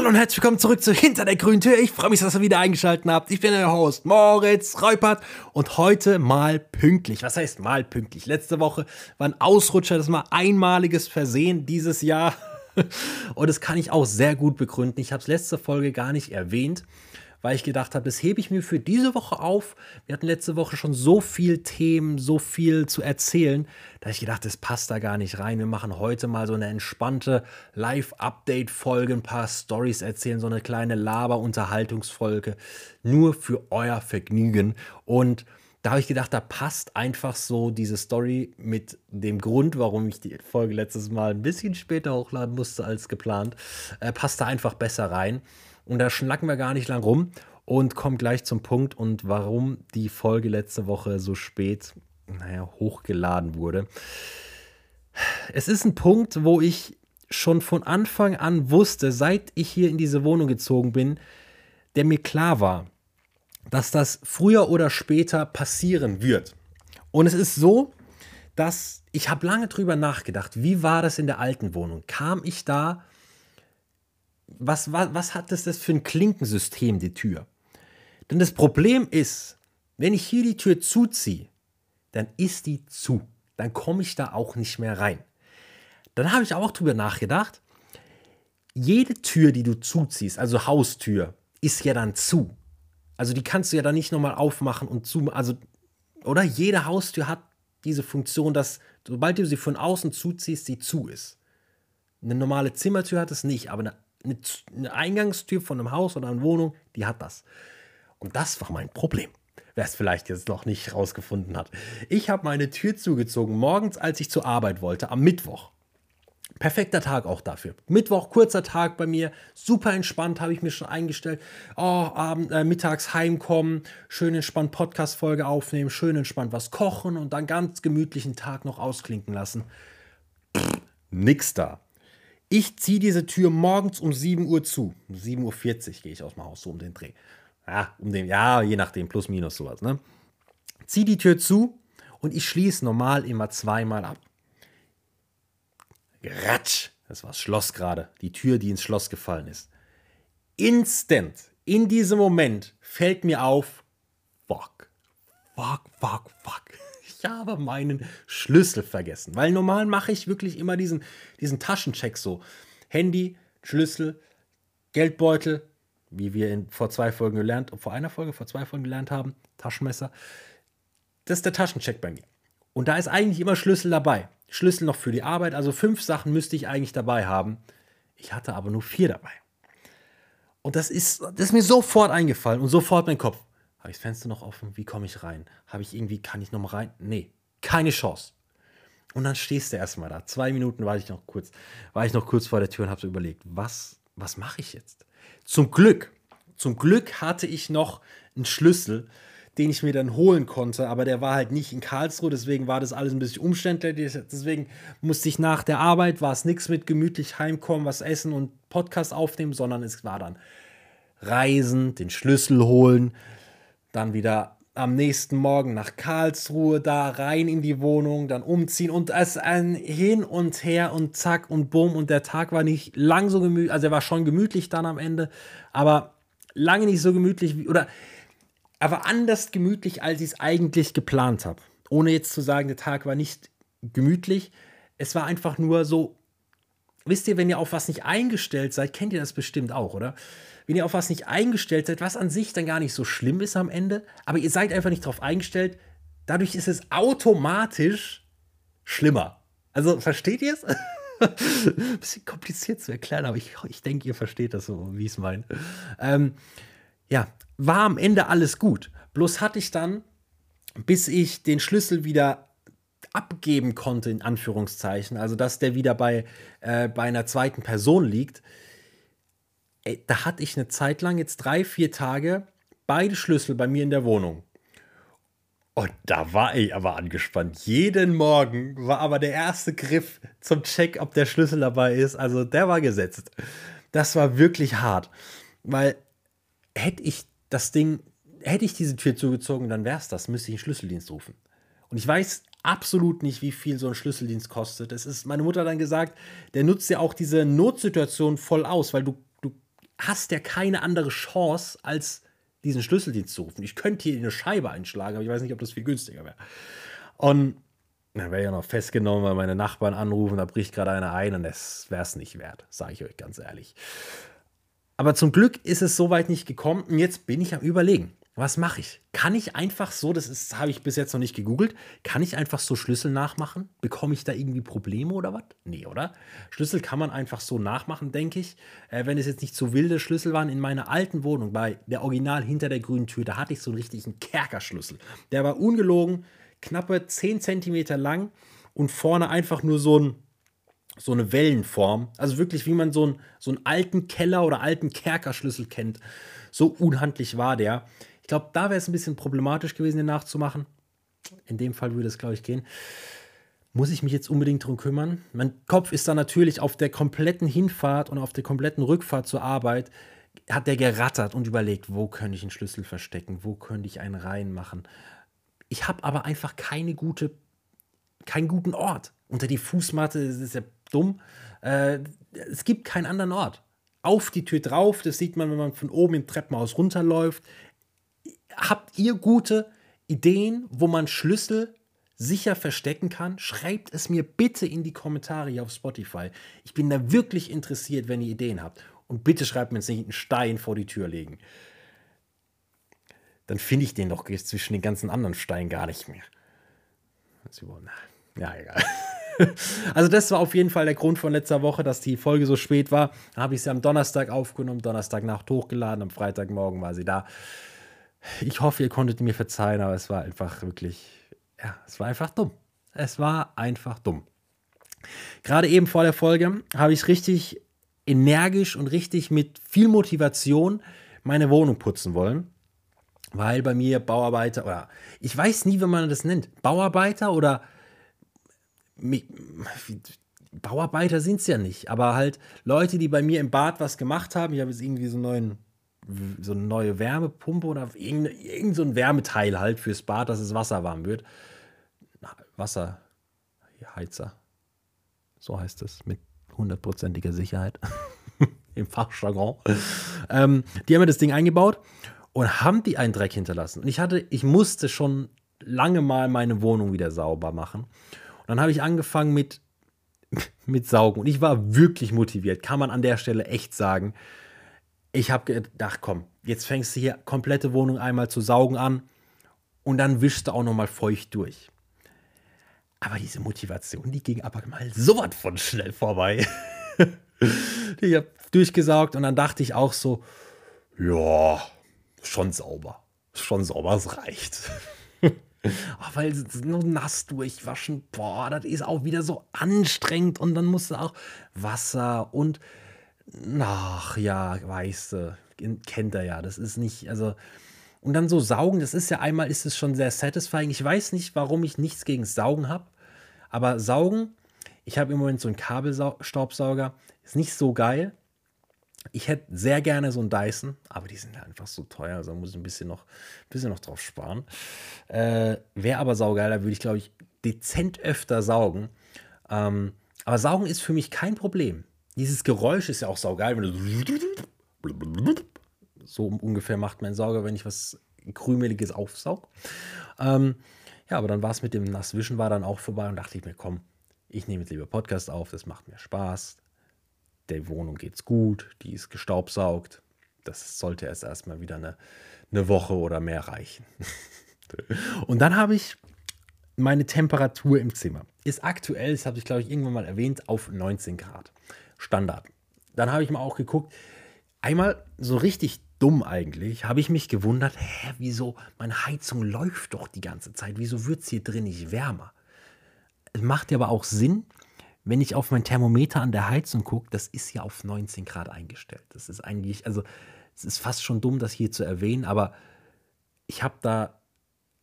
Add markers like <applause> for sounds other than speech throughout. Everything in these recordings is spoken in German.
Hallo und herzlich willkommen zurück zu Hinter der grünen Tür. Ich freue mich, dass ihr wieder eingeschaltet habt. Ich bin euer Host Moritz Reupert und heute mal pünktlich. Was heißt mal pünktlich? Letzte Woche war ein Ausrutscher, das war einmaliges Versehen dieses Jahr. <laughs> Und das kann ich auch sehr gut begründen. Ich habe es letzte Folge gar nicht erwähnt weil ich gedacht habe, das hebe ich mir für diese Woche auf. Wir hatten letzte Woche schon so viel Themen, so viel zu erzählen, da ich gedacht, das passt da gar nicht rein. Wir machen heute mal so eine entspannte Live-Update-Folge, ein paar Stories erzählen, so eine kleine Laber-Unterhaltungsfolge, nur für euer Vergnügen. Und da habe ich gedacht, da passt einfach so diese Story mit dem Grund, warum ich die Folge letztes Mal ein bisschen später hochladen musste als geplant, äh, passt da einfach besser rein. Und da schnacken wir gar nicht lang rum und kommen gleich zum Punkt und warum die Folge letzte Woche so spät, naja, hochgeladen wurde. Es ist ein Punkt, wo ich schon von Anfang an wusste, seit ich hier in diese Wohnung gezogen bin, der mir klar war, dass das früher oder später passieren wird. Und es ist so, dass ich habe lange drüber nachgedacht, wie war das in der alten Wohnung? Kam ich da was, was, was hat das, das für ein Klinkensystem, die Tür? Denn das Problem ist, wenn ich hier die Tür zuziehe, dann ist die zu. Dann komme ich da auch nicht mehr rein. Dann habe ich auch drüber nachgedacht, jede Tür, die du zuziehst, also Haustür, ist ja dann zu. Also die kannst du ja dann nicht nochmal aufmachen und zu. Also, oder jede Haustür hat diese Funktion, dass sobald du sie von außen zuziehst, sie zu ist. Eine normale Zimmertür hat es nicht, aber eine eine, Eingangstür von einem Haus oder einer Wohnung, die hat das. Und das war mein Problem wer es vielleicht jetzt noch nicht rausgefunden hat. Ich habe meine Tür zugezogen morgens, als ich zur Arbeit wollte, am Mittwoch. Perfekter Tag auch dafür. Mittwoch, kurzer Tag bei mir, super entspannt, habe ich mir schon eingestellt. Oh, Abend, äh, mittags heimkommen, schön entspannt Podcast-Folge aufnehmen, schön entspannt was kochen und dann ganz gemütlichen Tag noch ausklinken lassen. Pff, nix da. Ich ziehe diese Tür morgens um 7 Uhr zu. Um 7.40 Uhr gehe ich aus dem Haus, so um den Dreh. Ja, um den, ja, je nachdem, plus minus sowas. Ne? Zieh die Tür zu und ich schließe normal immer zweimal ab. Ratsch! Das war das Schloss gerade. Die Tür, die ins Schloss gefallen ist. Instant, in diesem Moment, fällt mir auf, fuck, fuck, fuck, fuck ich habe meinen Schlüssel vergessen. Weil normal mache ich wirklich immer diesen, diesen Taschencheck so. Handy, Schlüssel, Geldbeutel, wie wir in, vor zwei Folgen gelernt, vor einer Folge, vor zwei Folgen gelernt haben, Taschenmesser. Das ist der Taschencheck bei mir. Und da ist eigentlich immer Schlüssel dabei. Schlüssel noch für die Arbeit, also fünf Sachen müsste ich eigentlich dabei haben. Ich hatte aber nur vier dabei. Und das ist, das ist mir sofort eingefallen und sofort mein Kopf. Habe ich das Fenster noch offen? Wie komme ich rein? Habe ich irgendwie, kann ich noch mal rein? Nee, keine Chance. Und dann stehst du erstmal da. Zwei Minuten war ich noch kurz, war ich noch kurz vor der Tür und habe so überlegt, was, was mache ich jetzt? Zum Glück, zum Glück hatte ich noch einen Schlüssel, den ich mir dann holen konnte, aber der war halt nicht in Karlsruhe, deswegen war das alles ein bisschen umständlich. Deswegen musste ich nach der Arbeit, war es nichts mit gemütlich heimkommen, was essen und Podcast aufnehmen, sondern es war dann Reisen, den Schlüssel holen, dann wieder am nächsten Morgen nach Karlsruhe, da rein in die Wohnung, dann umziehen und es ein Hin und Her und zack und bumm und der Tag war nicht lang so gemütlich, also er war schon gemütlich dann am Ende, aber lange nicht so gemütlich wie, oder aber anders gemütlich, als ich es eigentlich geplant habe. Ohne jetzt zu sagen, der Tag war nicht gemütlich, es war einfach nur so, wisst ihr, wenn ihr auf was nicht eingestellt seid, kennt ihr das bestimmt auch, oder? Wenn ihr auf was nicht eingestellt seid, was an sich dann gar nicht so schlimm ist am Ende, aber ihr seid einfach nicht darauf eingestellt, dadurch ist es automatisch schlimmer. Also versteht ihr es? <laughs> Bisschen kompliziert zu erklären, aber ich, ich denke, ihr versteht das so, wie ich es meine. Ähm, ja, war am Ende alles gut. Bloß hatte ich dann, bis ich den Schlüssel wieder abgeben konnte, in Anführungszeichen, also dass der wieder bei, äh, bei einer zweiten Person liegt, ey, da hatte ich eine Zeit lang, jetzt drei, vier Tage, beide Schlüssel bei mir in der Wohnung. Und da war ich aber angespannt. Jeden Morgen war aber der erste Griff zum Check, ob der Schlüssel dabei ist. Also der war gesetzt. Das war wirklich hart. Weil hätte ich das Ding, hätte ich diese Tür zugezogen, dann wäre es das, müsste ich einen Schlüsseldienst rufen. Und ich weiß absolut nicht, wie viel so ein Schlüsseldienst kostet. Es ist meine Mutter dann gesagt, der nutzt ja auch diese Notsituation voll aus, weil du hast ja keine andere Chance, als diesen Schlüsseldienst zu rufen. Ich könnte hier eine Scheibe einschlagen, aber ich weiß nicht, ob das viel günstiger wäre. Und dann wäre ja noch festgenommen, weil meine Nachbarn anrufen, da bricht gerade einer ein und das wäre es nicht wert, sage ich euch ganz ehrlich. Aber zum Glück ist es soweit nicht gekommen und jetzt bin ich am Überlegen. Was mache ich? Kann ich einfach so, das habe ich bis jetzt noch nicht gegoogelt, kann ich einfach so Schlüssel nachmachen? Bekomme ich da irgendwie Probleme oder was? Nee, oder? Schlüssel kann man einfach so nachmachen, denke ich. Äh, wenn es jetzt nicht so wilde Schlüssel waren, in meiner alten Wohnung, bei der Original hinter der grünen Tür, da hatte ich so einen richtigen Kerkerschlüssel. Der war ungelogen, knappe 10 cm lang und vorne einfach nur so ein so eine Wellenform. Also wirklich, wie man so einen, so einen alten Keller oder alten Kerkerschlüssel kennt. So unhandlich war der glaube, da wäre es ein bisschen problematisch gewesen, den nachzumachen. In dem Fall würde es, glaube ich, gehen. Muss ich mich jetzt unbedingt darum kümmern? Mein Kopf ist da natürlich auf der kompletten Hinfahrt und auf der kompletten Rückfahrt zur Arbeit, hat der gerattert und überlegt, wo könnte ich einen Schlüssel verstecken, wo könnte ich einen reinmachen. Ich habe aber einfach keine gute, keinen guten Ort. Unter die Fußmatte, das ist ja dumm. Äh, es gibt keinen anderen Ort. Auf die Tür drauf, das sieht man, wenn man von oben im Treppenhaus runterläuft habt ihr gute Ideen, wo man Schlüssel sicher verstecken kann? Schreibt es mir bitte in die Kommentare hier auf Spotify. Ich bin da wirklich interessiert, wenn ihr Ideen habt. Und bitte schreibt mir jetzt nicht einen Stein vor die Tür legen. Dann finde ich den doch zwischen den ganzen anderen Steinen gar nicht mehr. Ja, egal. <laughs> Also das war auf jeden Fall der Grund von letzter Woche, dass die Folge so spät war. Dann habe ich sie am Donnerstag aufgenommen, Donnerstagnacht hochgeladen, am Freitagmorgen war sie da ich hoffe, ihr konntet mir verzeihen, aber es war einfach wirklich, ja, es war einfach dumm. Es war einfach dumm. Gerade eben vor der Folge habe ich richtig energisch und richtig mit viel Motivation meine Wohnung putzen wollen, weil bei mir Bauarbeiter oder ich weiß nie, wie man das nennt, Bauarbeiter oder Bauarbeiter sind es ja nicht, aber halt Leute, die bei mir im Bad was gemacht haben. Ich habe jetzt irgendwie so einen neuen so eine neue Wärmepumpe oder irgendein, irgendein so ein Wärmeteil halt fürs Bad, dass es Wasser warm wird. Wasserheizer. So heißt es mit hundertprozentiger Sicherheit <laughs> im Fachjargon. Ähm, die haben mir das Ding eingebaut und haben die einen Dreck hinterlassen. Und ich hatte, ich musste schon lange mal meine Wohnung wieder sauber machen. Und dann habe ich angefangen mit, <laughs> mit Saugen. Und ich war wirklich motiviert, kann man an der Stelle echt sagen ich habe gedacht, komm, jetzt fängst du hier komplette Wohnung einmal zu saugen an und dann wischst du auch noch mal feucht durch. Aber diese Motivation, die ging aber mal so was von schnell vorbei. <laughs> ich habe durchgesaugt und dann dachte ich auch so, ja, schon sauber. Schon sauber, es reicht. <laughs> oh, weil nur nass durchwaschen, boah, das ist auch wieder so anstrengend und dann musst du auch Wasser und Ach ja, weißt du, kennt er ja. Das ist nicht, also. Und dann so saugen, das ist ja einmal, ist es schon sehr satisfying. Ich weiß nicht, warum ich nichts gegen Saugen habe, aber Saugen, ich habe im Moment so einen Kabelstaubsauger, ist nicht so geil. Ich hätte sehr gerne so einen Dyson, aber die sind einfach so teuer, also muss ich ein bisschen noch, ein bisschen noch drauf sparen. Äh, Wäre aber saugeil, da würde ich, glaube ich, dezent öfter saugen. Ähm, aber Saugen ist für mich kein Problem. Dieses Geräusch ist ja auch saugeil, wenn du so ungefähr macht mein Sauger, wenn ich was Krümeliges aufsaug. Ähm, ja, aber dann war es mit dem Nasswischen war dann auch vorbei und dachte ich mir, komm, ich nehme jetzt lieber Podcast auf, das macht mir Spaß. Der Wohnung geht's gut, die ist gestaubsaugt. Das sollte erst erstmal wieder eine, eine Woche oder mehr reichen. <laughs> und dann habe ich meine Temperatur im Zimmer. Ist aktuell, das habe ich glaube ich irgendwann mal erwähnt, auf 19 Grad. Standard. Dann habe ich mal auch geguckt, einmal so richtig dumm eigentlich, habe ich mich gewundert, hä, wieso, meine Heizung läuft doch die ganze Zeit, wieso wird es hier drin nicht wärmer? Es macht ja aber auch Sinn, wenn ich auf mein Thermometer an der Heizung gucke, das ist ja auf 19 Grad eingestellt. Das ist eigentlich, also es ist fast schon dumm, das hier zu erwähnen, aber ich habe da,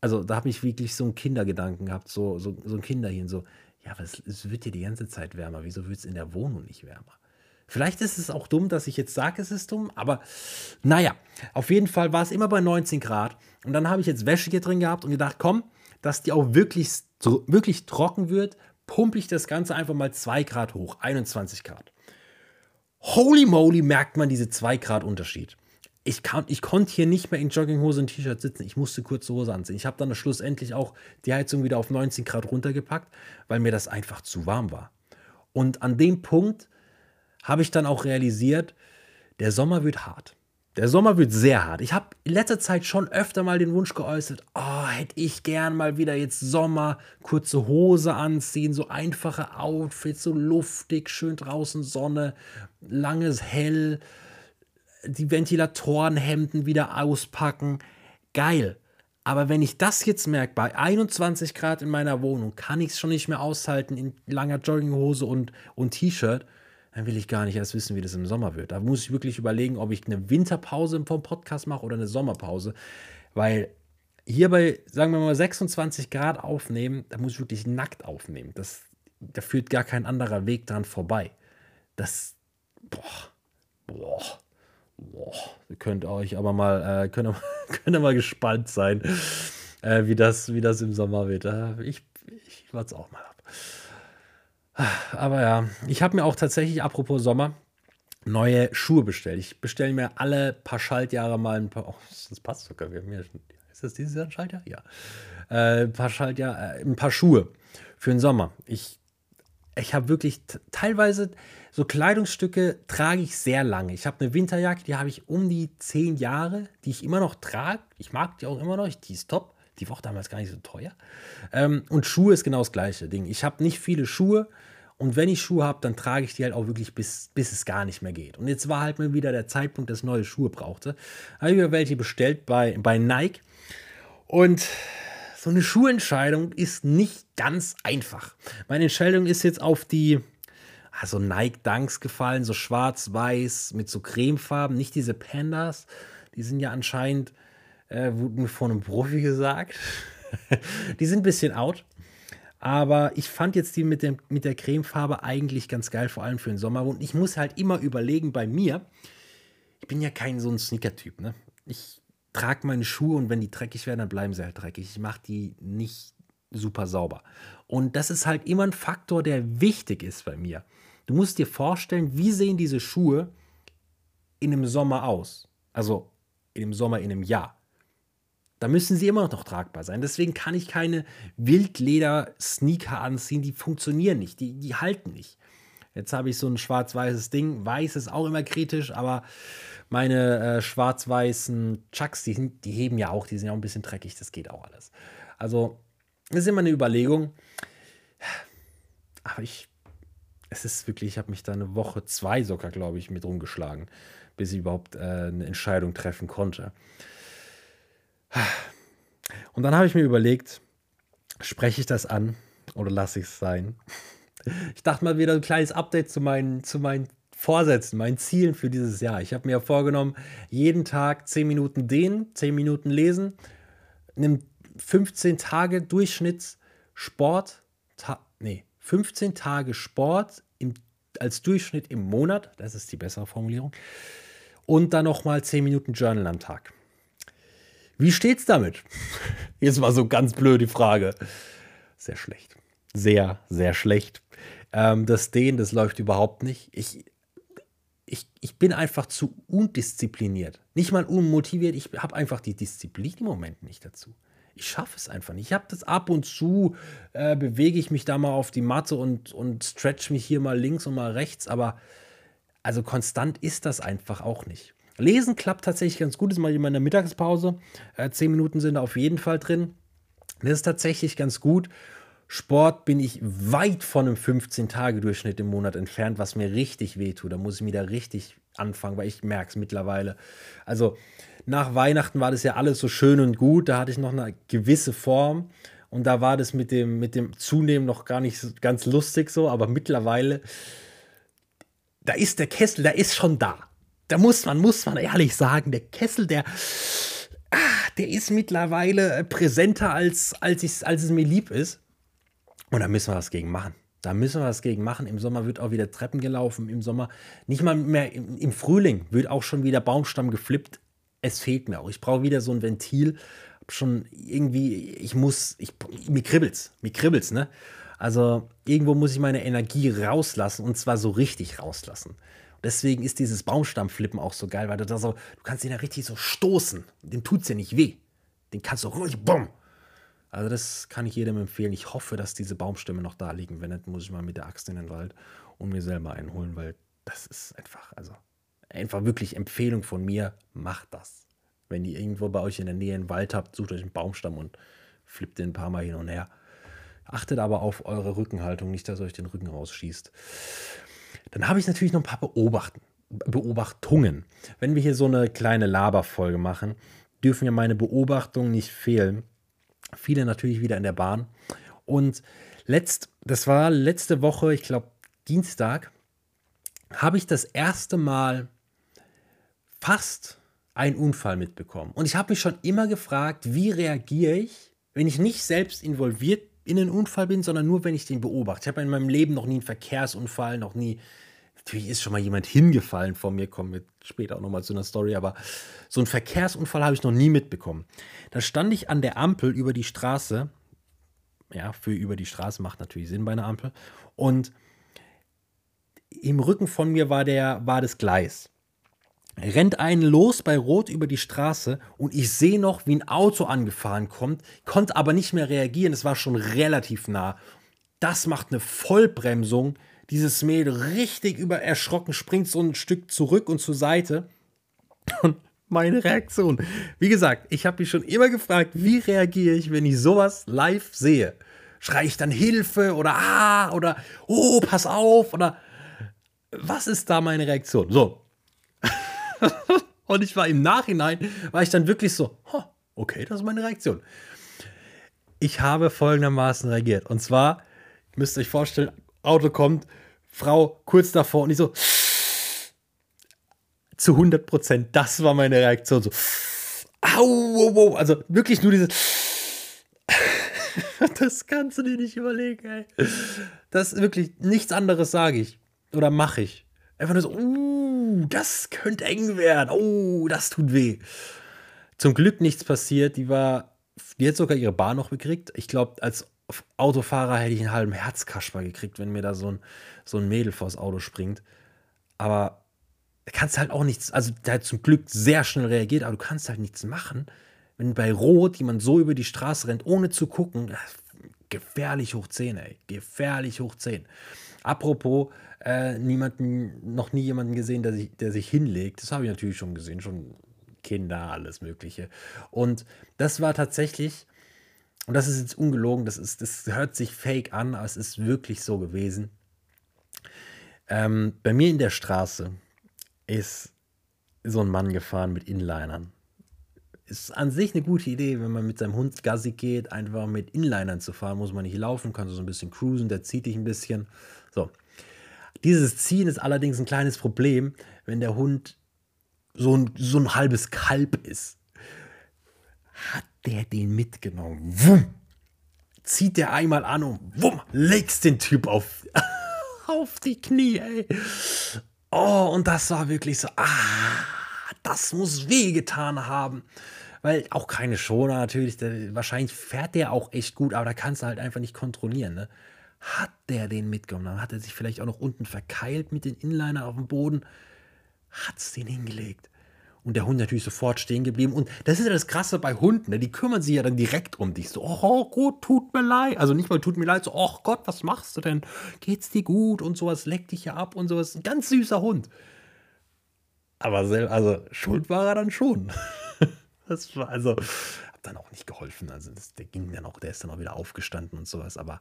also da habe ich wirklich so einen Kindergedanken gehabt, so, so, so ein Kinderchen, so, ja, aber es, es wird dir die ganze Zeit wärmer. Wieso wird es in der Wohnung nicht wärmer? Vielleicht ist es auch dumm, dass ich jetzt sage, es ist dumm, aber naja, auf jeden Fall war es immer bei 19 Grad. Und dann habe ich jetzt Wäsche hier drin gehabt und gedacht, komm, dass die auch wirklich, wirklich trocken wird, pumpe ich das Ganze einfach mal 2 Grad hoch, 21 Grad. holy moly, merkt man diese 2 Grad Unterschied. Ich, kann, ich konnte hier nicht mehr in Jogginghose und T-Shirt sitzen. Ich musste kurze Hose anziehen. Ich habe dann schlussendlich auch die Heizung wieder auf 19 Grad runtergepackt, weil mir das einfach zu warm war. Und an dem Punkt habe ich dann auch realisiert, der Sommer wird hart. Der Sommer wird sehr hart. Ich habe in letzter Zeit schon öfter mal den Wunsch geäußert, oh, hätte ich gern mal wieder jetzt Sommer, kurze Hose anziehen, so einfache Outfits, so luftig, schön draußen Sonne, langes Hell, die Ventilatorenhemden wieder auspacken. Geil. Aber wenn ich das jetzt merke, bei 21 Grad in meiner Wohnung, kann ich es schon nicht mehr aushalten in langer Jogginghose und, und T-Shirt dann will ich gar nicht erst wissen, wie das im Sommer wird. Da muss ich wirklich überlegen, ob ich eine Winterpause vom Podcast mache oder eine Sommerpause. Weil hier bei, sagen wir mal, 26 Grad aufnehmen, da muss ich wirklich nackt aufnehmen. Das, da führt gar kein anderer Weg dran vorbei. Das, boah, boah, boah. Könnt euch aber mal, äh, <laughs> könnt, ihr, könnt ihr mal gespannt sein, äh, wie, das, wie das im Sommer wird. Äh, ich, ich warte es auch mal ab. Aber ja, ich habe mir auch tatsächlich, apropos Sommer, neue Schuhe bestellt. Ich bestelle mir alle paar Schaltjahre mal ein paar. Oh, das passt sogar. Wir haben schon, ist das dieses Jahr ein Schaltjahr? Ja. Äh, ein paar Schaltjahr, äh, ein paar Schuhe für den Sommer. Ich, ich habe wirklich teilweise so Kleidungsstücke trage ich sehr lange. Ich habe eine Winterjacke, die habe ich um die zehn Jahre, die ich immer noch trage. Ich mag die auch immer noch, die ist top. Die war auch damals gar nicht so teuer. Ähm, und Schuhe ist genau das gleiche Ding. Ich habe nicht viele Schuhe. Und wenn ich Schuhe habe, dann trage ich die halt auch wirklich bis, bis es gar nicht mehr geht. Und jetzt war halt mal wieder der Zeitpunkt, dass ich neue Schuhe brauchte. Habe ich mir welche bestellt bei, bei Nike. Und so eine Schuhentscheidung ist nicht ganz einfach. Meine Entscheidung ist jetzt auf die also Nike Dunks gefallen, so schwarz-weiß mit so Cremefarben, nicht diese Pandas. Die sind ja anscheinend äh, wurde mir von einem Profi gesagt. <laughs> die sind ein bisschen out. Aber ich fand jetzt die mit, dem, mit der Cremefarbe eigentlich ganz geil, vor allem für den Sommer. Und ich muss halt immer überlegen bei mir, ich bin ja kein so ein Sneaker-Typ. Ne? Ich trage meine Schuhe und wenn die dreckig werden, dann bleiben sie halt dreckig. Ich mache die nicht super sauber. Und das ist halt immer ein Faktor, der wichtig ist bei mir. Du musst dir vorstellen, wie sehen diese Schuhe in einem Sommer aus? Also in einem Sommer in einem Jahr. Da müssen sie immer noch tragbar sein. Deswegen kann ich keine Wildleder-Sneaker anziehen, die funktionieren nicht, die, die halten nicht. Jetzt habe ich so ein schwarz-weißes Ding. Weiß ist auch immer kritisch, aber meine äh, schwarz-weißen Chucks, die, die heben ja auch, die sind ja auch ein bisschen dreckig, das geht auch alles. Also, das ist immer eine Überlegung. Aber ich, es ist wirklich, ich habe mich da eine Woche, zwei sogar, glaube ich, mit rumgeschlagen, bis ich überhaupt äh, eine Entscheidung treffen konnte. Und dann habe ich mir überlegt, spreche ich das an oder lasse ich es sein? Ich dachte mal wieder ein kleines Update zu meinen, zu meinen Vorsätzen, meinen Zielen für dieses Jahr. Ich habe mir vorgenommen, jeden Tag 10 Minuten dehnen, 10 Minuten lesen, nimm 15 Tage Durchschnitts Sport, nee, 15 Tage Sport im, als Durchschnitt im Monat, das ist die bessere Formulierung, und dann nochmal 10 Minuten Journal am Tag. Wie steht's damit? <laughs> Jetzt mal so ganz blöd die Frage. Sehr schlecht. Sehr, sehr schlecht. Ähm, das Dehnen, das läuft überhaupt nicht. Ich, ich, ich bin einfach zu undiszipliniert. Nicht mal unmotiviert. Ich habe einfach die Disziplin im Moment nicht dazu. Ich schaffe es einfach nicht. Ich habe das ab und zu, äh, bewege ich mich da mal auf die Matte und, und stretch mich hier mal links und mal rechts. Aber also konstant ist das einfach auch nicht. Lesen klappt tatsächlich ganz gut. Das mache ich immer in der Mittagspause. Äh, zehn Minuten sind da auf jeden Fall drin. Das ist tatsächlich ganz gut. Sport bin ich weit von einem 15-Tage-Durchschnitt im Monat entfernt, was mir richtig wehtut. Da muss ich wieder richtig anfangen, weil ich merke es mittlerweile. Also nach Weihnachten war das ja alles so schön und gut. Da hatte ich noch eine gewisse Form. Und da war das mit dem, mit dem Zunehmen noch gar nicht so, ganz lustig so. Aber mittlerweile, da ist der Kessel, da ist schon da da muss man, muss man ehrlich sagen, der Kessel, der, ah, der ist mittlerweile äh, präsenter, als, als, ich, als es mir lieb ist. Und da müssen wir was gegen machen. Da müssen wir was gegen machen. Im Sommer wird auch wieder Treppen gelaufen. Im Sommer, nicht mal mehr im, im Frühling, wird auch schon wieder Baumstamm geflippt. Es fehlt mir auch. Ich brauche wieder so ein Ventil. Schon irgendwie, ich muss, ich, mir kribbelt's, mir kribbelt's, ne? Also irgendwo muss ich meine Energie rauslassen und zwar so richtig rauslassen. Deswegen ist dieses Baumstammflippen auch so geil, weil du da so, du kannst ihn ja richtig so stoßen. Dem tut es ja nicht weh. Den kannst du ruhig, bumm. Also das kann ich jedem empfehlen. Ich hoffe, dass diese Baumstämme noch da liegen. Wenn nicht, muss ich mal mit der Axt in den Wald und mir selber einholen, weil das ist einfach, also einfach wirklich Empfehlung von mir, macht das. Wenn ihr irgendwo bei euch in der Nähe einen Wald habt, sucht euch einen Baumstamm und flippt den ein paar Mal hin und her. Achtet aber auf eure Rückenhaltung, nicht, dass euch den Rücken rausschießt. Dann habe ich natürlich noch ein paar Beobachten, Beobachtungen. Wenn wir hier so eine kleine Laberfolge machen, dürfen ja meine Beobachtungen nicht fehlen. Viele natürlich wieder in der Bahn. Und letzt, das war letzte Woche, ich glaube Dienstag, habe ich das erste Mal fast einen Unfall mitbekommen. Und ich habe mich schon immer gefragt, wie reagiere ich, wenn ich nicht selbst involviert in einen Unfall bin, sondern nur, wenn ich den beobachte. Ich habe in meinem Leben noch nie einen Verkehrsunfall, noch nie. Natürlich ist schon mal jemand hingefallen vor mir, kommen wir später auch nochmal zu einer Story, aber so einen Verkehrsunfall habe ich noch nie mitbekommen. Da stand ich an der Ampel über die Straße. Ja, für über die Straße macht natürlich Sinn bei einer Ampel. Und im Rücken von mir war, der, war das Gleis. Rennt einen los bei Rot über die Straße und ich sehe noch, wie ein Auto angefahren kommt, konnte aber nicht mehr reagieren, es war schon relativ nah. Das macht eine Vollbremsung. Dieses Mädel richtig über erschrocken springt so ein Stück zurück und zur Seite. Und meine Reaktion. Wie gesagt, ich habe mich schon immer gefragt, wie reagiere ich, wenn ich sowas live sehe? Schreie ich dann Hilfe oder ah oder oh, pass auf oder was ist da meine Reaktion? So. <laughs> und ich war im Nachhinein, war ich dann wirklich so, okay, das ist meine Reaktion. Ich habe folgendermaßen reagiert. Und zwar, müsst ihr euch vorstellen, Auto kommt, Frau kurz davor und ich so, <laughs> zu 100 Prozent, das war meine Reaktion. So, <laughs> au, au, au. also wirklich nur diese. das kannst du dir nicht überlegen, ey. Das ist wirklich nichts anderes sage ich oder mache ich. Einfach nur so, uh, das könnte eng werden. Oh, das tut weh. Zum Glück nichts passiert. Die war, die hat sogar ihre Bahn noch gekriegt. Ich glaube, als Autofahrer hätte ich einen halben Herzkasper gekriegt, wenn mir da so ein, so ein Mädel vors Auto springt. Aber da kannst halt auch nichts, also der hat zum Glück sehr schnell reagiert, aber du kannst halt nichts machen, wenn bei Rot jemand so über die Straße rennt, ohne zu gucken. Gefährlich hoch 10, ey. Gefährlich hoch 10. Apropos, äh, niemanden, noch nie jemanden gesehen, der sich, der sich hinlegt. Das habe ich natürlich schon gesehen, schon Kinder, alles Mögliche. Und das war tatsächlich, und das ist jetzt ungelogen, das, ist, das hört sich fake an, aber es ist wirklich so gewesen. Ähm, bei mir in der Straße ist so ein Mann gefahren mit Inlinern. Ist an sich eine gute Idee, wenn man mit seinem Hund Gassi geht, einfach mit Inlinern zu fahren, muss man nicht laufen, kann so ein bisschen cruisen, der zieht dich ein bisschen. So. Dieses Ziehen ist allerdings ein kleines Problem, wenn der Hund so ein, so ein halbes Kalb ist. Hat der den mitgenommen? Wumm! Zieht der einmal an und wumm, legst den Typ auf, <laughs> auf die Knie, ey. Oh, und das war wirklich so, ah, das muss wehgetan haben. Weil auch keine Schoner natürlich, der, wahrscheinlich fährt der auch echt gut, aber da kannst du halt einfach nicht kontrollieren, ne? Hat der den mitgenommen? Dann hat er sich vielleicht auch noch unten verkeilt mit den Inliner auf dem Boden. Hat's den hingelegt. Und der Hund natürlich sofort stehen geblieben. Und das ist ja das Krasse bei Hunden, ne? die kümmern sich ja dann direkt um dich. So, oh gut, tut mir leid. Also nicht mal tut mir leid, so, oh Gott, was machst du denn? Geht's dir gut? Und sowas, leck dich ja ab und sowas. Ein ganz süßer Hund. Aber also schuld war er dann schon. <laughs> das war, also, hab dann auch nicht geholfen. Also das, der ging dann auch, der ist dann auch wieder aufgestanden und sowas. Aber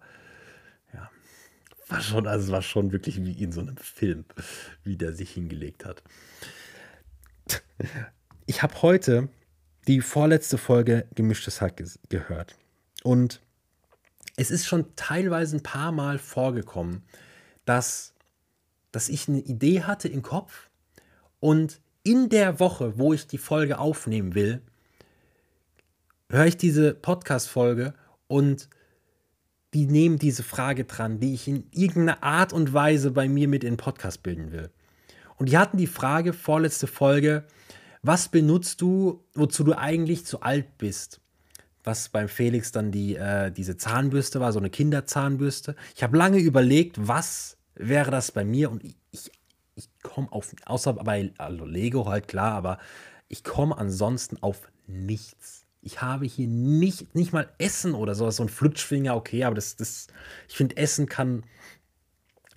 ja, war schon, also es war schon wirklich wie in so einem Film, wie der sich hingelegt hat. Ich habe heute die vorletzte Folge Gemischtes Hack gehört. Und es ist schon teilweise ein paar Mal vorgekommen, dass, dass ich eine Idee hatte im Kopf und in der Woche, wo ich die Folge aufnehmen will, höre ich diese Podcast-Folge und die nehmen diese Frage dran, die ich in irgendeiner Art und Weise bei mir mit in den Podcast bilden will. Und die hatten die Frage, vorletzte Folge, was benutzt du, wozu du eigentlich zu alt bist? Was beim Felix dann die, äh, diese Zahnbürste war, so eine Kinderzahnbürste. Ich habe lange überlegt, was wäre das bei mir und ich, ich, ich komme auf, außer bei also Lego halt klar, aber ich komme ansonsten auf nichts. Ich habe hier nicht, nicht mal Essen oder sowas, so ein Flutschfinger, okay, aber das, das, ich finde, Essen kann,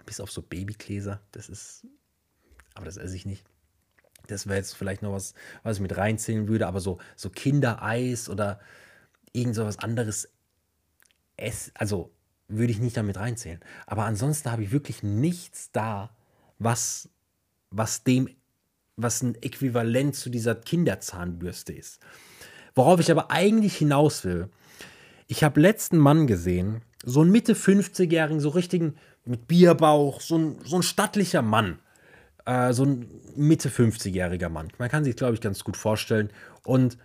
bis auf so Babygläser, das ist, aber das esse ich nicht. Das wäre jetzt vielleicht noch was, was ich mit reinzählen würde, aber so, so Kindereis oder irgend so anderes, ess, also würde ich nicht damit reinzählen. Aber ansonsten habe ich wirklich nichts da, was, was dem, was ein Äquivalent zu dieser Kinderzahnbürste ist. Worauf ich aber eigentlich hinaus will, ich habe letzten Mann gesehen, so einen Mitte 50-jährigen, so richtigen, mit Bierbauch, so ein, so ein stattlicher Mann. Äh, so ein Mitte 50-jähriger Mann. Man kann sich, glaube ich, ganz gut vorstellen. Und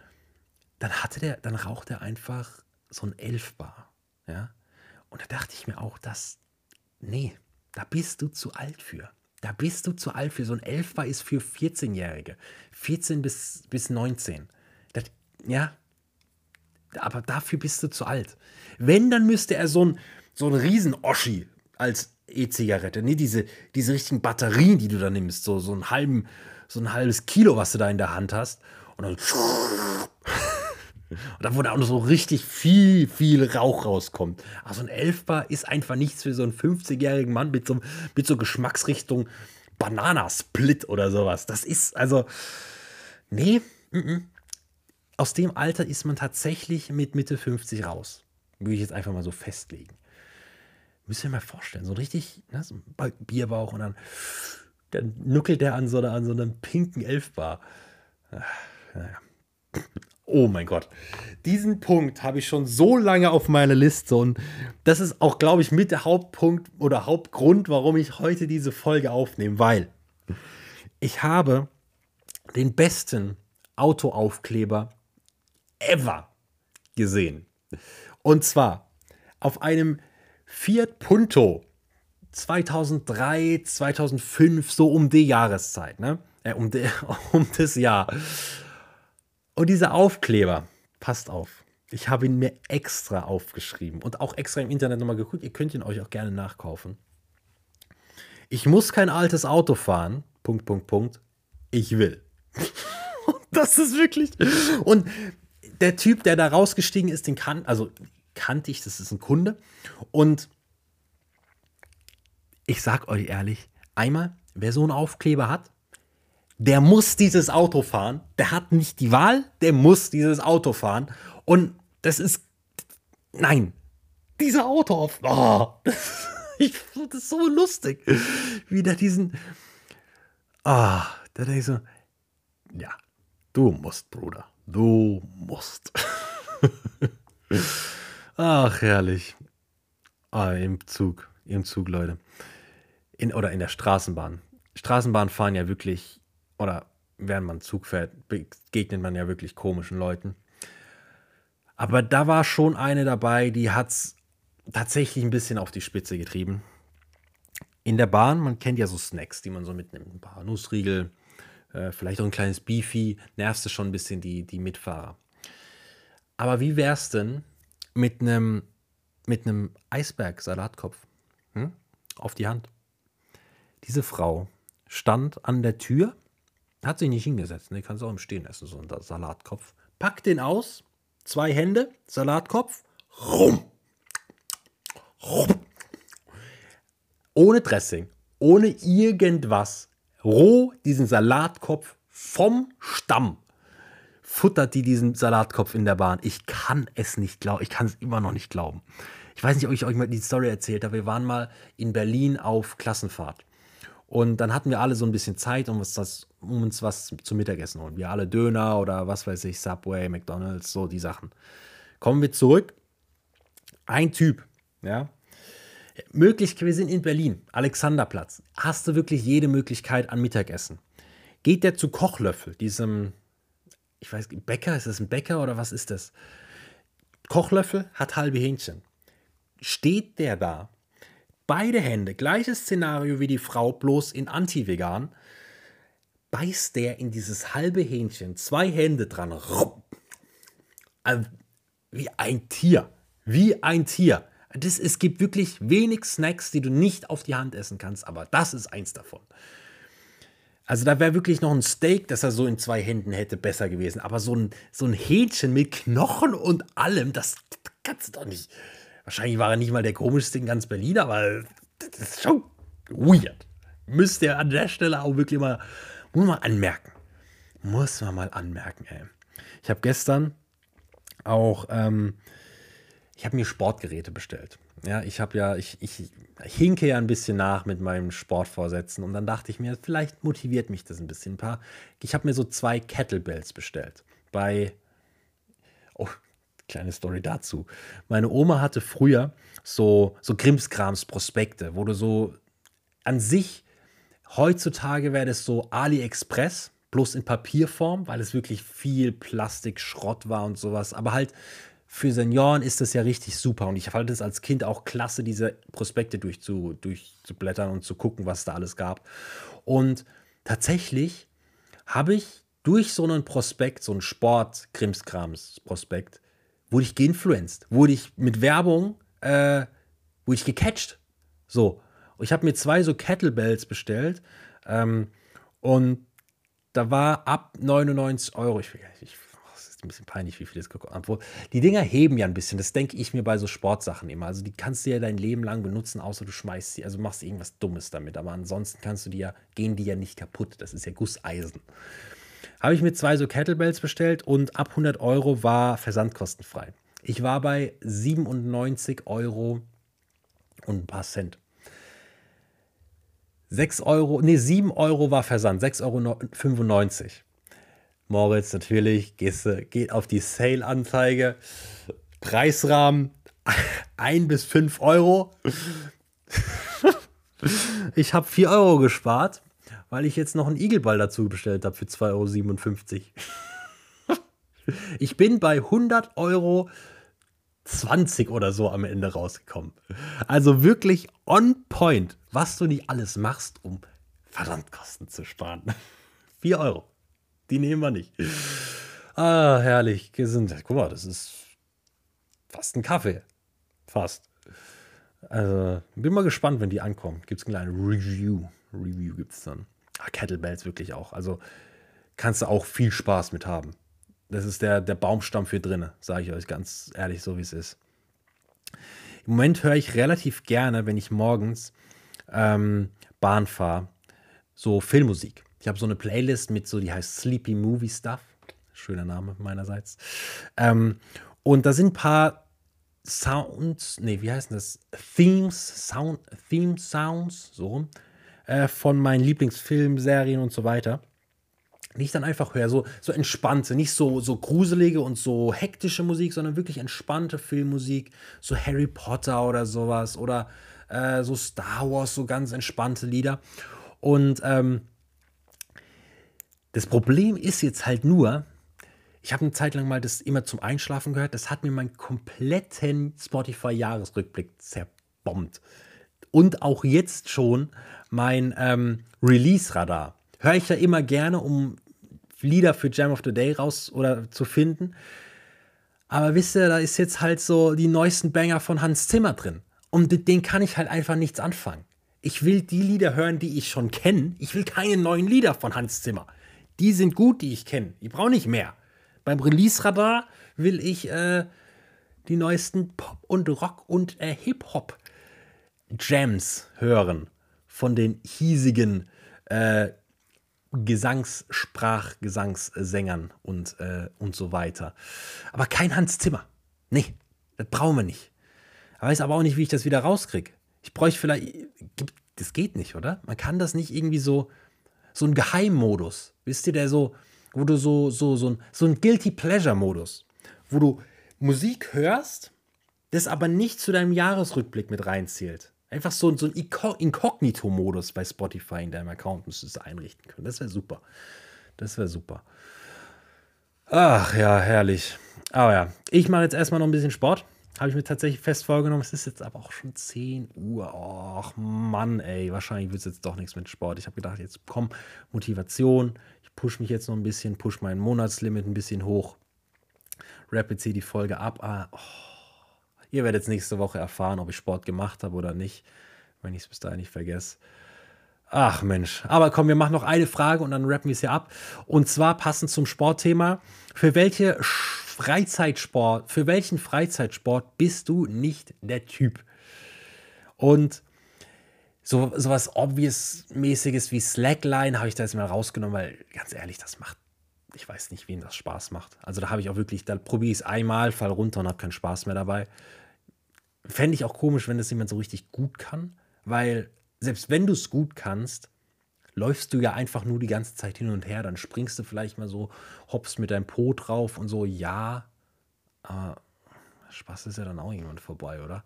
dann hatte der, dann raucht er einfach so ein Elfbar. Ja. Und da dachte ich mir auch, dass, nee, da bist du zu alt für. Da bist du zu alt für. So ein Elfbar ist für 14-Jährige. 14 bis, bis 19. Ja, aber dafür bist du zu alt. Wenn, dann müsste er so ein, so ein Riesen-Oschi als E-Zigarette, ne? diese, diese richtigen Batterien, die du da nimmst, so, so, einen halben, so ein halbes Kilo, was du da in der Hand hast. Und dann, <laughs> und da auch noch so richtig viel, viel Rauch rauskommt. Also ein Elfbar ist einfach nichts für so einen 50-jährigen Mann mit so, mit so Geschmacksrichtung Bananasplit oder sowas. Das ist, also, nee, m -m. Aus dem Alter ist man tatsächlich mit Mitte 50 raus. Würde ich jetzt einfach mal so festlegen. Müsst ihr mal vorstellen, so richtig, ne, so ein Bierbauch und dann, dann nuckelt der an so, einer, an so einem pinken Elfbar. Naja. Oh mein Gott. Diesen Punkt habe ich schon so lange auf meiner Liste und das ist auch, glaube ich, mit der Hauptpunkt oder Hauptgrund, warum ich heute diese Folge aufnehme, weil ich habe den besten Autoaufkleber ever gesehen. Und zwar auf einem Fiat Punto 2003, 2005, so um die Jahreszeit, ne? Äh, um, de, <laughs> um das Jahr. Und dieser Aufkleber, passt auf, ich habe ihn mir extra aufgeschrieben und auch extra im Internet nochmal geguckt. Ihr könnt ihn euch auch gerne nachkaufen. Ich muss kein altes Auto fahren. Punkt, Punkt, Punkt. Ich will. <laughs> das ist wirklich. Und der Typ, der da rausgestiegen ist, den kann, also kannte ich, das ist ein Kunde. Und ich sag euch ehrlich, einmal, wer so einen Aufkleber hat, der muss dieses Auto fahren. Der hat nicht die Wahl, der muss dieses Auto fahren. Und das ist. Nein. Dieser Auto. Oh, das, <laughs> ich, das so lustig. Wie der diesen. Ah, oh, da denke ich so. Ja, du musst, Bruder. Du musst. <laughs> Ach, herrlich. Ah, im Zug. Im Zug, Leute. In, oder in der Straßenbahn. Straßenbahn fahren ja wirklich oder während man Zug fährt, begegnet man ja wirklich komischen Leuten. Aber da war schon eine dabei, die hat es tatsächlich ein bisschen auf die Spitze getrieben. In der Bahn, man kennt ja so Snacks, die man so mitnimmt. Ein paar Nussriegel, äh, vielleicht auch ein kleines Beefy, nervst du schon ein bisschen die, die Mitfahrer. Aber wie wär's denn mit einem mit Eisberg-Salatkopf hm? auf die Hand? Diese Frau stand an der Tür hat sich nicht hingesetzt. Ne? Kannst auch im Stehen essen, so ein Salatkopf. Pack den aus. Zwei Hände, Salatkopf. Rum. Rum. Ohne Dressing, ohne irgendwas. Roh diesen Salatkopf vom Stamm. Futtert die diesen Salatkopf in der Bahn. Ich kann es nicht glauben. Ich kann es immer noch nicht glauben. Ich weiß nicht, ob ich euch mal die Story erzählt habe. Wir waren mal in Berlin auf Klassenfahrt. Und dann hatten wir alle so ein bisschen Zeit, um uns, das, um uns was zum Mittagessen holen. Wir alle Döner oder was weiß ich, Subway, McDonalds, so die Sachen. Kommen wir zurück. Ein Typ, ja. Möglich, wir sind in Berlin, Alexanderplatz. Hast du wirklich jede Möglichkeit an Mittagessen? Geht der zu Kochlöffel, diesem, ich weiß, Bäcker, ist das ein Bäcker oder was ist das? Kochlöffel hat halbe Hähnchen. Steht der da Beide Hände, gleiches Szenario wie die Frau, bloß in anti-vegan, beißt der in dieses halbe Hähnchen, zwei Hände dran, wie ein Tier, wie ein Tier. Das, es gibt wirklich wenig Snacks, die du nicht auf die Hand essen kannst, aber das ist eins davon. Also da wäre wirklich noch ein Steak, das er so in zwei Händen hätte, besser gewesen. Aber so ein, so ein Hähnchen mit Knochen und allem, das, das kannst du doch nicht. Wahrscheinlich war er nicht mal der komischste in ganz Berlin, aber das ist schon weird. Müsst ihr an der Stelle auch wirklich mal, muss man anmerken. Muss man mal anmerken, ey. Ich habe gestern auch, ähm, ich habe mir Sportgeräte bestellt. Ja, ich habe ja, ich, ich hinke ja ein bisschen nach mit meinem Sportvorsätzen und dann dachte ich mir, vielleicht motiviert mich das ein bisschen. Ein paar, ich habe mir so zwei Kettlebells bestellt. Bei, oh, kleine Story dazu. Meine Oma hatte früher so, so Krimskrams Prospekte, wo du so an sich, heutzutage wäre das so AliExpress, bloß in Papierform, weil es wirklich viel Plastikschrott war und sowas, aber halt für Senioren ist das ja richtig super. Und ich fand es als Kind auch klasse, diese Prospekte durchzu, durchzublättern und zu gucken, was da alles gab. Und tatsächlich habe ich durch so einen Prospekt, so einen Sport-Krimskrams-Prospekt, wurde ich geinfluenced, wurde ich mit Werbung, äh, wurde ich gecatcht. So. Ich habe mir zwei so Kettlebells bestellt ähm, und da war ab 99 Euro, ich, ich ein bisschen peinlich, wie viel das gekostet hat. Die Dinger heben ja ein bisschen. Das denke ich mir bei so Sportsachen immer. Also die kannst du ja dein Leben lang benutzen, außer du schmeißt sie, also machst irgendwas Dummes damit. Aber ansonsten kannst du die ja, gehen die ja nicht kaputt. Das ist ja Gusseisen. Habe ich mir zwei so Kettlebells bestellt und ab 100 Euro war versandkostenfrei. Ich war bei 97 Euro und ein paar Cent. 6 Euro, nee, 7 Euro war Versand, 6,95 Euro. Moritz, natürlich, gehst, geht auf die Sale-Anzeige. Preisrahmen <laughs> 1 bis 5 Euro. <laughs> ich habe 4 Euro gespart, weil ich jetzt noch einen Igelball dazu bestellt habe für 2,57 Euro. <laughs> ich bin bei 100 Euro 20 oder so am Ende rausgekommen. Also wirklich on point, was du nicht alles machst, um Versandkosten zu sparen. 4 Euro. Die nehmen wir nicht. Ah, herrlich. Guck mal, das ist fast ein Kaffee. Fast. Also, bin mal gespannt, wenn die ankommen. Gibt es ein kleines Review. Review gibt es dann. Ah, Kettlebells wirklich auch. Also, kannst du auch viel Spaß mit haben. Das ist der, der Baumstamm für drinne, sage ich euch ganz ehrlich, so wie es ist. Im Moment höre ich relativ gerne, wenn ich morgens ähm, Bahn fahre, so Filmmusik. Ich habe so eine Playlist mit so, die heißt Sleepy Movie Stuff. Schöner Name meinerseits. Ähm, und da sind ein paar Sounds, nee, wie heißen das? Themes, Sound, Theme Sounds, so rum, äh, von meinen Lieblingsfilmserien und so weiter. Die ich dann einfach höre, so, so entspannte, nicht so, so gruselige und so hektische Musik, sondern wirklich entspannte Filmmusik, so Harry Potter oder sowas oder äh, so Star Wars, so ganz entspannte Lieder. Und ähm, das Problem ist jetzt halt nur, ich habe eine Zeit lang mal das immer zum Einschlafen gehört. Das hat mir meinen kompletten Spotify-Jahresrückblick zerbombt. Und auch jetzt schon mein ähm, Release-Radar. Höre ich ja immer gerne, um Lieder für Jam of the Day raus oder zu finden. Aber wisst ihr, da ist jetzt halt so die neuesten Banger von Hans Zimmer drin. Und mit denen kann ich halt einfach nichts anfangen. Ich will die Lieder hören, die ich schon kenne. Ich will keine neuen Lieder von Hans Zimmer. Die sind gut, die ich kenne. Ich brauche nicht mehr. Beim Release-Radar will ich äh, die neuesten Pop- und Rock- und äh, Hip-Hop-Jams hören. Von den hiesigen äh, Gesangssprach, Gesangssängern und, äh, und so weiter. Aber kein Hans Zimmer. Nee, das brauchen wir nicht. Ich weiß aber auch nicht, wie ich das wieder rauskriege. Ich bräuchte vielleicht. Das geht nicht, oder? Man kann das nicht irgendwie so so ein Geheimmodus. Wisst ihr, der so, wo du so, so, so ein, so ein Guilty Pleasure-Modus, wo du Musik hörst, das aber nicht zu deinem Jahresrückblick mit reinzählt. Einfach so, so ein Inkognito-Modus bei Spotify in deinem Account müsstest du einrichten können. Das wäre super. Das wäre super. Ach ja, herrlich. Aber ja, ich mache jetzt erstmal noch ein bisschen Sport. Habe ich mir tatsächlich fest vorgenommen. Es ist jetzt aber auch schon 10 Uhr. Ach Mann, ey. Wahrscheinlich wird es jetzt doch nichts mit Sport. Ich habe gedacht, jetzt komm, Motivation. Ich pushe mich jetzt noch ein bisschen, pushe mein Monatslimit ein bisschen hoch. Rapid C die Folge ab. Ah, oh. Ihr werdet jetzt nächste Woche erfahren, ob ich Sport gemacht habe oder nicht. Wenn ich es bis dahin nicht vergesse. Ach Mensch. Aber komm, wir machen noch eine Frage und dann rappen wir es hier ab. Und zwar passend zum Sportthema. Für welche Freizeitsport, für welchen Freizeitsport bist du nicht der Typ? Und so was obvious-mäßiges wie Slackline habe ich da jetzt mal rausgenommen, weil ganz ehrlich, das macht, ich weiß nicht, wem das Spaß macht. Also da habe ich auch wirklich, da probiere ich es einmal, fall runter und habe keinen Spaß mehr dabei. Fände ich auch komisch, wenn das jemand so richtig gut kann, weil selbst wenn du es gut kannst, läufst du ja einfach nur die ganze Zeit hin und her. Dann springst du vielleicht mal so, hoppst mit deinem Po drauf und so, ja. Aber Spaß ist ja dann auch irgendwann vorbei, oder?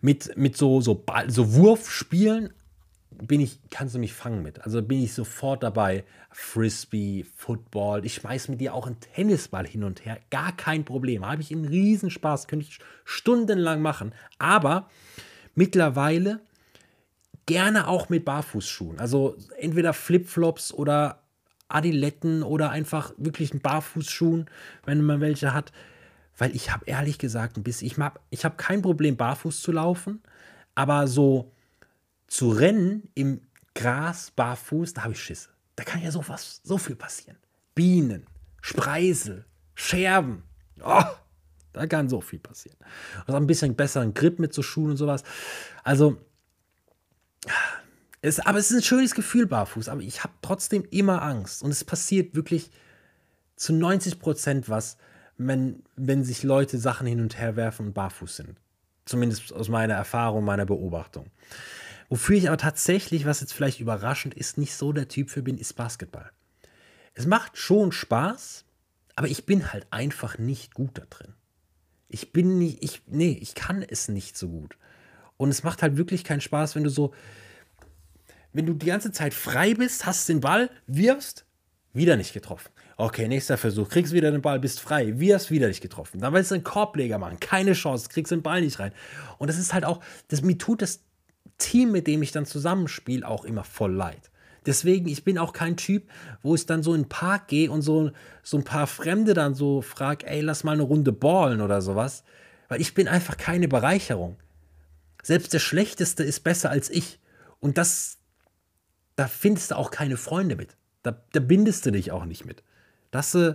Mit, mit so, so, Ball, so Wurfspielen bin ich, kannst du mich fangen mit. Also bin ich sofort dabei. Frisbee, Football. Ich schmeiß mit dir auch einen Tennisball hin und her. Gar kein Problem. Habe ich einen Riesenspaß. Könnte ich stundenlang machen. Aber mittlerweile gerne auch mit Barfußschuhen. Also entweder Flipflops oder Adiletten oder einfach wirklich einen Barfußschuhen, wenn man welche hat. Weil ich habe ehrlich gesagt ein bisschen, ich, ich habe kein Problem, barfuß zu laufen, aber so zu rennen im Gras barfuß, da habe ich Schiss. Da kann ja so, so viel passieren. Bienen, Spreisel, Scherben. Oh, da kann so viel passieren. Also ein bisschen besseren Grip mit so Schuhen und sowas. Also, es, aber es ist ein schönes Gefühl barfuß, aber ich habe trotzdem immer Angst. Und es passiert wirklich zu 90 Prozent was, wenn, wenn sich Leute Sachen hin und her werfen und barfuß sind. Zumindest aus meiner Erfahrung, meiner Beobachtung. Wofür ich aber tatsächlich, was jetzt vielleicht überraschend ist, nicht so der Typ für bin, ist Basketball. Es macht schon Spaß, aber ich bin halt einfach nicht gut da drin. Ich bin nicht, ich, nee, ich kann es nicht so gut. Und es macht halt wirklich keinen Spaß, wenn du so, wenn du die ganze Zeit frei bist, hast den Ball, wirfst, wieder nicht getroffen. Okay, nächster Versuch, kriegst wieder den Ball, bist frei, wirfst wieder nicht getroffen. Dann willst du einen Korbleger machen, keine Chance, kriegst den Ball nicht rein. Und das ist halt auch, das, mir tut das Team, mit dem ich dann zusammenspiele, auch immer voll leid. Deswegen, ich bin auch kein Typ, wo ich dann so in den Park gehe und so, so ein paar Fremde dann so frage, ey, lass mal eine Runde ballen oder sowas. Weil ich bin einfach keine Bereicherung. Selbst der Schlechteste ist besser als ich. Und das, da findest du auch keine Freunde mit. Da, da bindest du dich auch nicht mit. Das, äh,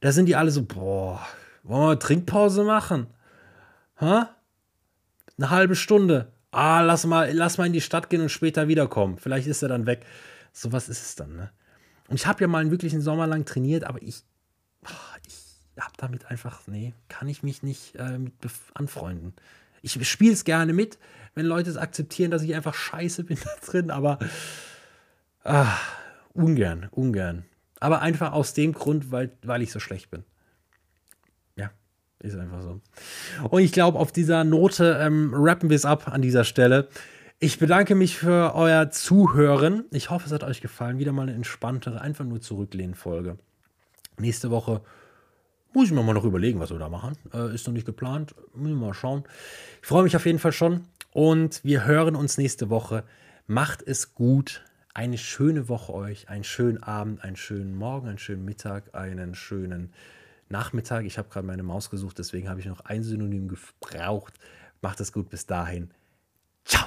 da sind die alle so, boah, wollen wir Trinkpause machen? Ha? Eine halbe Stunde ah, lass mal, lass mal in die Stadt gehen und später wiederkommen. Vielleicht ist er dann weg. So was ist es dann, ne? Und ich habe ja mal einen wirklichen Sommer lang trainiert, aber ich, ich habe damit einfach, nee, kann ich mich nicht äh, mit anfreunden. Ich spiele es gerne mit, wenn Leute es akzeptieren, dass ich einfach scheiße bin <laughs> da drin, aber ah, ungern, ungern. Aber einfach aus dem Grund, weil, weil ich so schlecht bin. Ist einfach so. Und ich glaube, auf dieser Note ähm, rappen wir es ab an dieser Stelle. Ich bedanke mich für euer Zuhören. Ich hoffe, es hat euch gefallen. Wieder mal eine entspanntere, einfach nur zurücklehnen Folge. Nächste Woche muss ich mir mal noch überlegen, was wir da machen. Äh, ist noch nicht geplant. Müssen wir mal schauen. Ich freue mich auf jeden Fall schon. Und wir hören uns nächste Woche. Macht es gut. Eine schöne Woche euch. Einen schönen Abend, einen schönen Morgen, einen schönen Mittag, einen schönen Nachmittag. Ich habe gerade meine Maus gesucht, deswegen habe ich noch ein Synonym gebraucht. Macht es gut bis dahin. Ciao.